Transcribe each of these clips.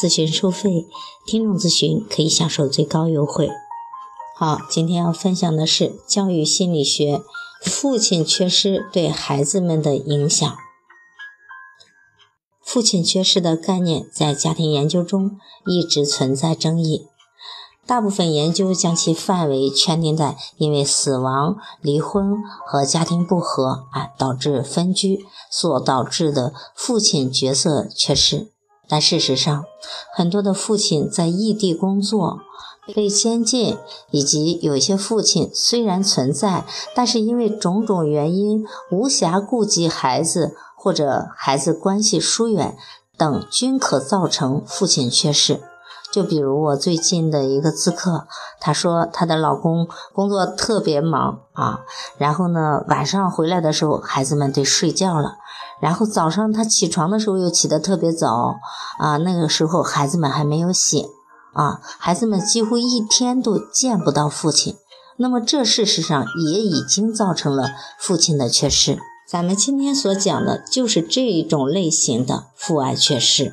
咨询收费，听众咨询可以享受最高优惠。好，今天要分享的是教育心理学，父亲缺失对孩子们的影响。父亲缺失的概念在家庭研究中一直存在争议，大部分研究将其范围圈定在因为死亡、离婚和家庭不和啊导致分居所导致的父亲角色缺失。但事实上，很多的父亲在异地工作、被监禁，以及有些父亲虽然存在，但是因为种种原因无暇顾及孩子，或者孩子关系疏远等，均可造成父亲缺失。就比如我最近的一个咨客，她说她的老公工作特别忙啊，然后呢晚上回来的时候，孩子们得睡觉了，然后早上他起床的时候又起得特别早啊，那个时候孩子们还没有醒啊，孩子们几乎一天都见不到父亲，那么这事实上也已经造成了父亲的缺失。咱们今天所讲的就是这一种类型的父爱缺失。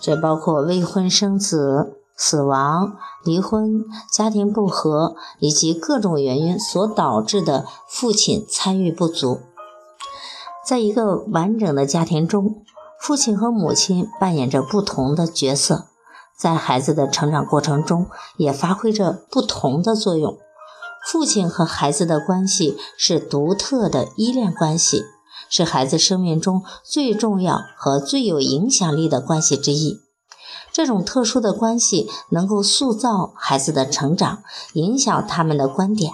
这包括未婚生子、死亡、离婚、家庭不和以及各种原因所导致的父亲参与不足。在一个完整的家庭中，父亲和母亲扮演着不同的角色，在孩子的成长过程中也发挥着不同的作用。父亲和孩子的关系是独特的依恋关系。是孩子生命中最重要和最有影响力的关系之一。这种特殊的关系能够塑造孩子的成长，影响他们的观点。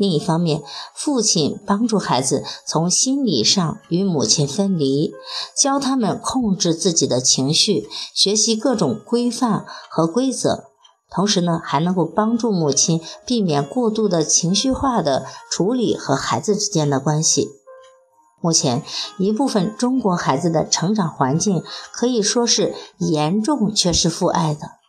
另一方面，父亲帮助孩子从心理上与母亲分离，教他们控制自己的情绪，学习各种规范和规则。同时呢，还能够帮助母亲避免过度的情绪化的处理和孩子之间的关系。目前，一部分中国孩子的成长环境可以说是严重缺失父爱的，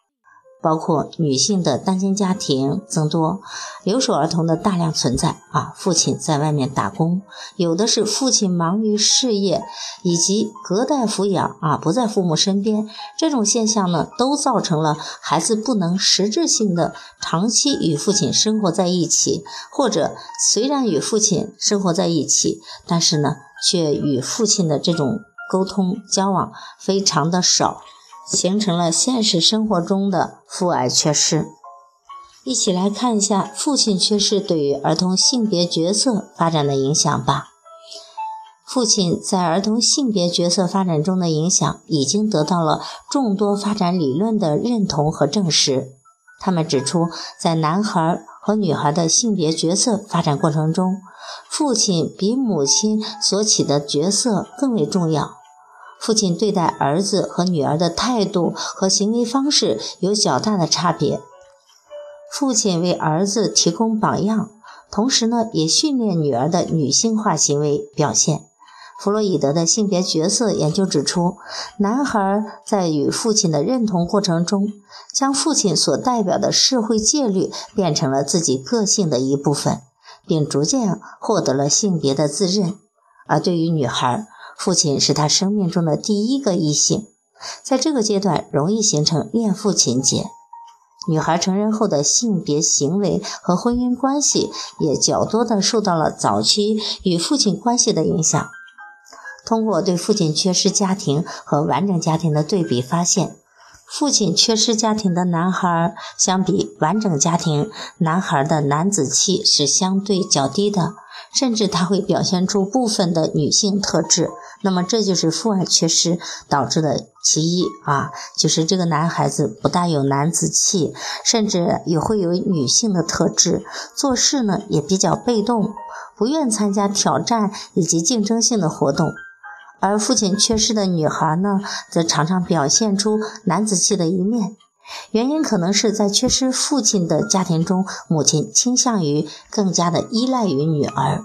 包括女性的单亲家庭增多，留守儿童的大量存在啊，父亲在外面打工，有的是父亲忙于事业，以及隔代抚养啊，不在父母身边，这种现象呢，都造成了孩子不能实质性的长期与父亲生活在一起，或者虽然与父亲生活在一起，但是呢。却与父亲的这种沟通交往非常的少，形成了现实生活中的父爱缺失。一起来看一下父亲缺失对于儿童性别角色发展的影响吧。父亲在儿童性别角色发展中的影响已经得到了众多发展理论的认同和证实。他们指出，在男孩和女孩的性别角色发展过程中，父亲比母亲所起的角色更为重要。父亲对待儿子和女儿的态度和行为方式有较大的差别。父亲为儿子提供榜样，同时呢，也训练女儿的女性化行为表现。弗洛伊德的性别角色研究指出，男孩在与父亲的认同过程中，将父亲所代表的社会戒律变成了自己个性的一部分，并逐渐获得了性别的自认。而对于女孩，父亲是他生命中的第一个异性，在这个阶段容易形成恋父情结。女孩成人后的性别行为和婚姻关系也较多的受到了早期与父亲关系的影响。通过对父亲缺失家庭和完整家庭的对比，发现，父亲缺失家庭的男孩相比完整家庭男孩的男子气是相对较低的，甚至他会表现出部分的女性特质。那么，这就是父爱缺失导致的其一啊，就是这个男孩子不大有男子气，甚至也会有女性的特质，做事呢也比较被动，不愿参加挑战以及竞争性的活动。而父亲缺失的女孩呢，则常常表现出男子气的一面，原因可能是在缺失父亲的家庭中，母亲倾向于更加的依赖于女儿。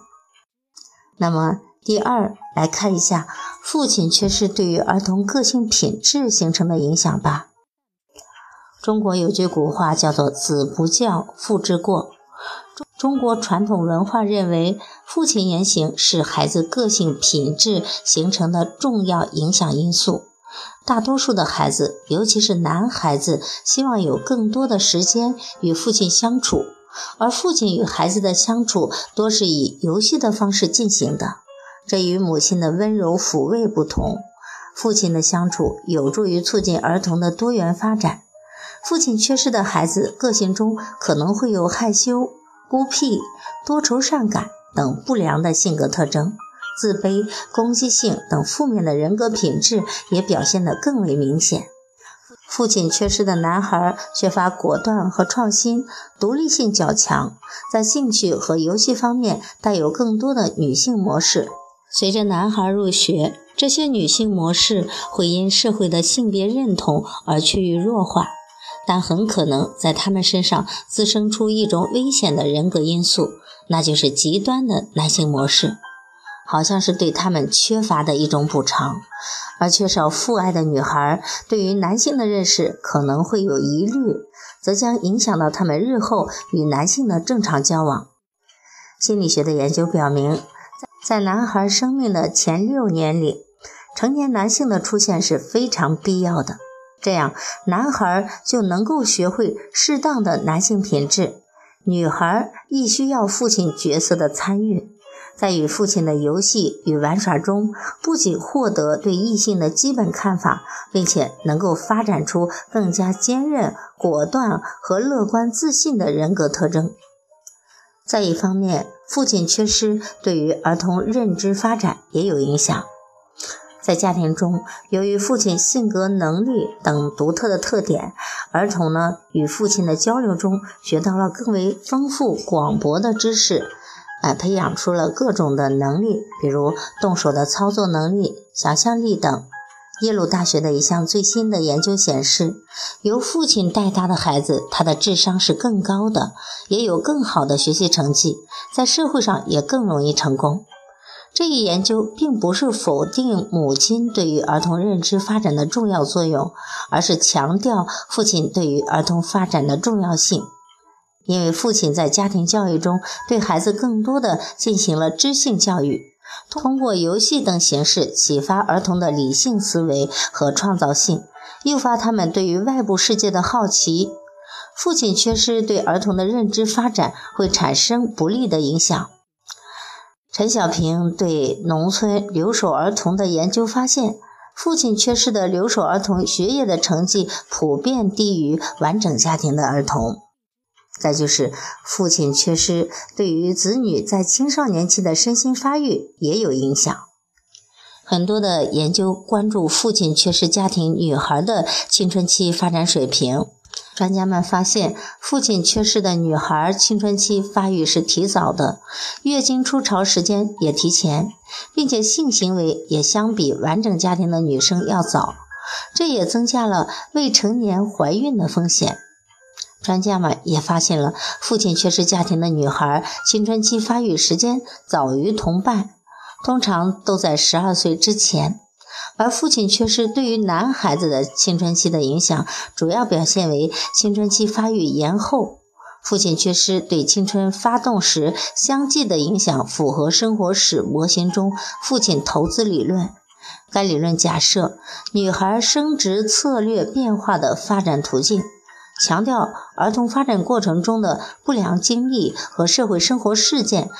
那么，第二，来看一下父亲缺失对于儿童个性品质形成的影响吧。中国有句古话叫做“子不教，父之过”。中国传统文化认为，父亲言行是孩子个性品质形成的重要影响因素。大多数的孩子，尤其是男孩子，希望有更多的时间与父亲相处，而父亲与孩子的相处多是以游戏的方式进行的。这与母亲的温柔抚慰不同。父亲的相处有助于促进儿童的多元发展。父亲缺失的孩子，个性中可能会有害羞、孤僻、多愁善感等不良的性格特征。自卑、攻击性等负面的人格品质也表现得更为明显。父亲缺失的男孩缺乏果断和创新，独立性较强，在兴趣和游戏方面带有更多的女性模式。随着男孩入学，这些女性模式会因社会的性别认同而趋于弱化，但很可能在他们身上滋生出一种危险的人格因素，那就是极端的男性模式。好像是对他们缺乏的一种补偿，而缺少父爱的女孩对于男性的认识可能会有疑虑，则将影响到他们日后与男性的正常交往。心理学的研究表明，在男孩生命的前六年里，成年男性的出现是非常必要的，这样男孩就能够学会适当的男性品质，女孩亦需要父亲角色的参与。在与父亲的游戏与玩耍中，不仅获得对异性的基本看法，并且能够发展出更加坚韧、果断和乐观自信的人格特征。在一方面，父亲缺失对于儿童认知发展也有影响。在家庭中，由于父亲性格、能力等独特的特点，儿童呢与父亲的交流中学到了更为丰富、广博的知识。呃，培养出了各种的能力，比如动手的操作能力、想象力等。耶鲁大学的一项最新的研究显示，由父亲带大的孩子，他的智商是更高的，也有更好的学习成绩，在社会上也更容易成功。这一研究并不是否定母亲对于儿童认知发展的重要作用，而是强调父亲对于儿童发展的重要性。因为父亲在家庭教育中对孩子更多的进行了知性教育，通过游戏等形式启发儿童的理性思维和创造性，诱发他们对于外部世界的好奇。父亲缺失对儿童的认知发展会产生不利的影响。陈小平对农村留守儿童的研究发现，父亲缺失的留守儿童学业的成绩普遍低于完整家庭的儿童。再就是父亲缺失，对于子女在青少年期的身心发育也有影响。很多的研究关注父亲缺失家庭女孩的青春期发展水平。专家们发现，父亲缺失的女孩青春期发育是提早的，月经初潮时间也提前，并且性行为也相比完整家庭的女生要早，这也增加了未成年怀孕的风险。专家们也发现了，父亲缺失家庭的女孩青春期发育时间早于同伴，通常都在十二岁之前。而父亲缺失对于男孩子的青春期的影响，主要表现为青春期发育延后。父亲缺失对青春发动时相继的影响，符合生活史模型中父亲投资理论。该理论假设女孩生殖策略变化的发展途径。强调儿童发展过程中的不良经历和社会生活事件，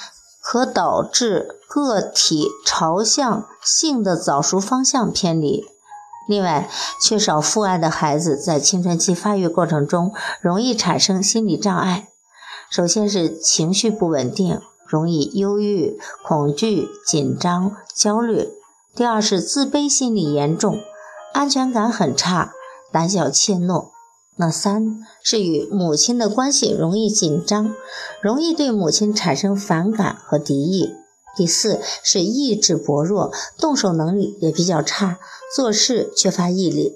可导致个体朝向性的早熟方向偏离。另外，缺少父爱的孩子在青春期发育过程中容易产生心理障碍。首先是情绪不稳定，容易忧郁、恐惧、紧张、焦虑；第二是自卑心理严重，安全感很差，胆小怯懦。那三是与母亲的关系容易紧张，容易对母亲产生反感和敌意。第四是意志薄弱，动手能力也比较差，做事缺乏毅力。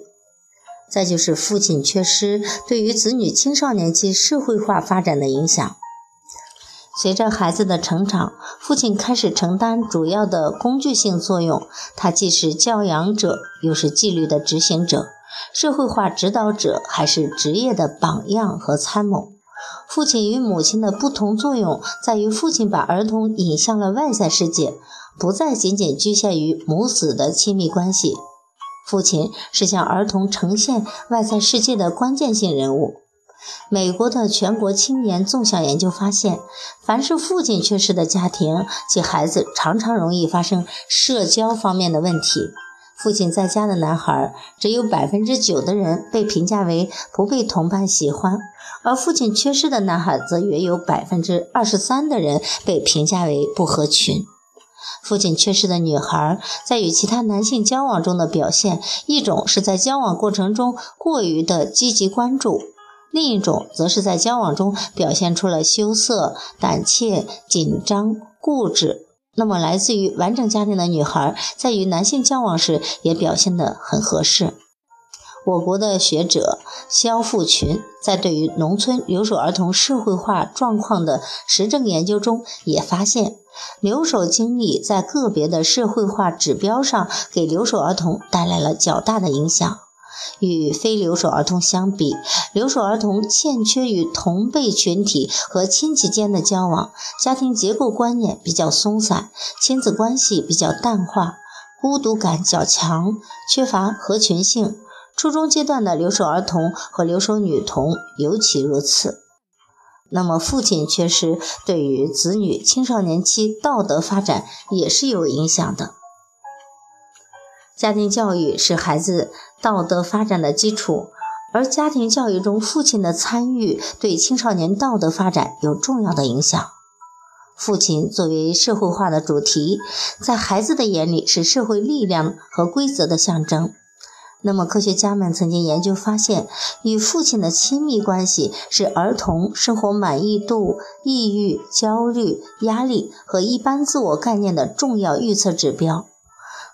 再就是父亲缺失对于子女青少年期社会化发展的影响。随着孩子的成长，父亲开始承担主要的工具性作用，他既是教养者，又是纪律的执行者，社会化指导者，还是职业的榜样和参谋。父亲与母亲的不同作用在于，父亲把儿童引向了外在世界，不再仅仅局限于母子的亲密关系。父亲是向儿童呈现外在世界的关键性人物。美国的全国青年纵向研究发现，凡是父亲缺失的家庭，其孩子常常容易发生社交方面的问题。父亲在家的男孩，只有百分之九的人被评价为不被同伴喜欢，而父亲缺失的男孩则约有百分之二十三的人被评价为不合群。父亲缺失的女孩在与其他男性交往中的表现，一种是在交往过程中过于的积极关注。另一种则是在交往中表现出了羞涩、胆怯、紧张、固执。那么，来自于完整家庭的女孩在与男性交往时也表现得很合适。我国的学者肖富群在对于农村留守儿童社会化状况的实证研究中也发现，留守经历在个别的社会化指标上给留守儿童带来了较大的影响。与非留守儿童相比，留守儿童欠缺与同辈群体和亲戚间的交往，家庭结构观念比较松散，亲子关系比较淡化，孤独感较强，缺乏合群性。初中阶段的留守儿童和留守女童尤其如此。那么，父亲缺失对于子女青少年期道德发展也是有影响的。家庭教育是孩子道德发展的基础，而家庭教育中父亲的参与对青少年道德发展有重要的影响。父亲作为社会化的主题，在孩子的眼里是社会力量和规则的象征。那么，科学家们曾经研究发现，与父亲的亲密关系是儿童生活满意度、抑郁、焦虑、压力和一般自我概念的重要预测指标。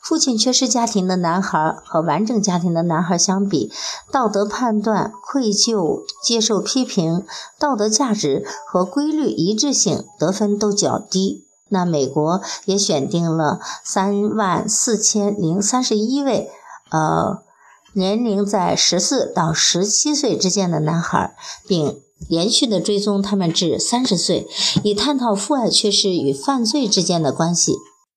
父亲缺失家庭的男孩和完整家庭的男孩相比，道德判断、愧疚、接受批评、道德价值和规律一致性得分都较低。那美国也选定了三万四千零三十一位，呃，年龄在十四到十七岁之间的男孩，并连续的追踪他们至三十岁，以探讨父爱缺失与犯罪之间的关系。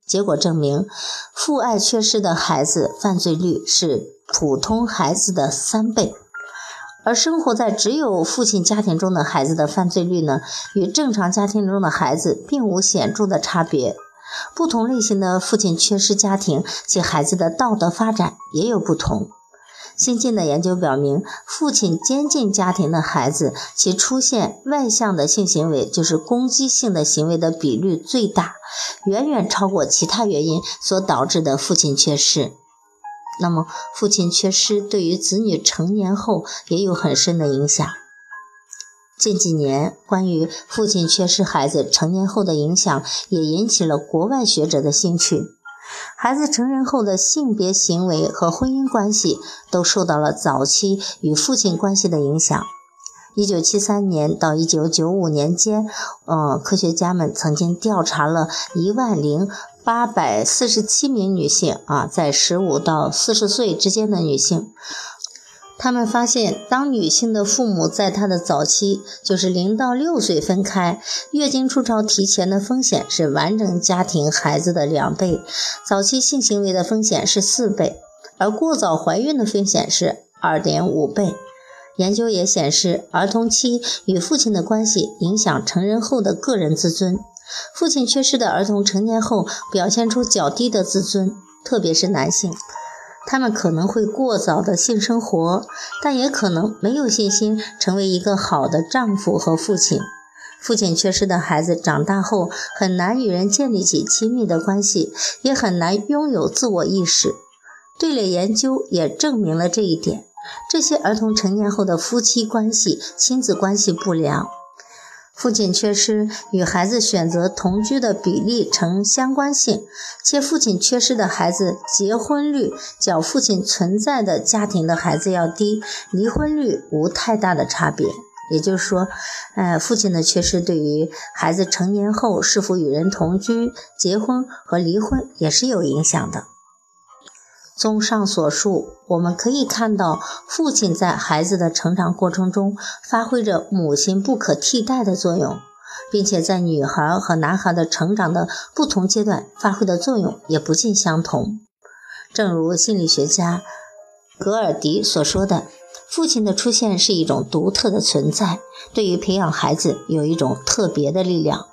结果证明，父爱缺失的孩子犯罪率是普通孩子的三倍，而生活在只有父亲家庭中的孩子的犯罪率呢，与正常家庭中的孩子并无显著的差别。不同类型的父亲缺失家庭，其孩子的道德发展也有不同。新近的研究表明，父亲监禁家庭的孩子，其出现外向的性行为，就是攻击性的行为的比率最大，远远超过其他原因所导致的父亲缺失。那么，父亲缺失对于子女成年后也有很深的影响。近几年，关于父亲缺失孩子成年后的影响，也引起了国外学者的兴趣。孩子成人后的性别行为和婚姻关系都受到了早期与父亲关系的影响。一九七三年到一九九五年间，呃，科学家们曾经调查了一万零八百四十七名女性，啊，在十五到四十岁之间的女性。他们发现，当女性的父母在她的早期，就是零到六岁分开，月经初潮提前的风险是完整家庭孩子的两倍，早期性行为的风险是四倍，而过早怀孕的风险是二点五倍。研究也显示，儿童期与父亲的关系影响成人后的个人自尊。父亲缺失的儿童成年后表现出较低的自尊，特别是男性。他们可能会过早的性生活，但也可能没有信心成为一个好的丈夫和父亲。父亲缺失的孩子长大后很难与人建立起亲密的关系，也很难拥有自我意识。队列研究也证明了这一点。这些儿童成年后的夫妻关系、亲子关系不良。父亲缺失与孩子选择同居的比例成相关性，且父亲缺失的孩子结婚率较父亲存在的家庭的孩子要低，离婚率无太大的差别。也就是说，呃，父亲的缺失对于孩子成年后是否与人同居、结婚和离婚也是有影响的。综上所述，我们可以看到，父亲在孩子的成长过程中发挥着母亲不可替代的作用，并且在女孩和男孩的成长的不同阶段发挥的作用也不尽相同。正如心理学家格尔迪所说的，父亲的出现是一种独特的存在，对于培养孩子有一种特别的力量。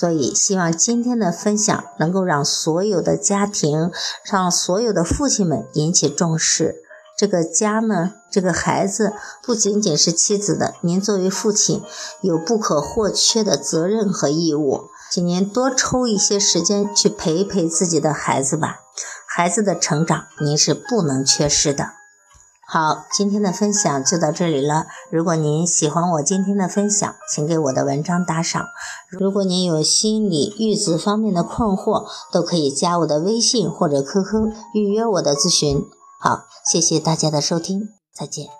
所以，希望今天的分享能够让所有的家庭，让所有的父亲们引起重视。这个家呢，这个孩子不仅仅是妻子的，您作为父亲有不可或缺的责任和义务。请您多抽一些时间去陪陪自己的孩子吧，孩子的成长您是不能缺失的。好，今天的分享就到这里了。如果您喜欢我今天的分享，请给我的文章打赏。如果您有心理育子方面的困惑，都可以加我的微信或者 QQ 预约我的咨询。好，谢谢大家的收听，再见。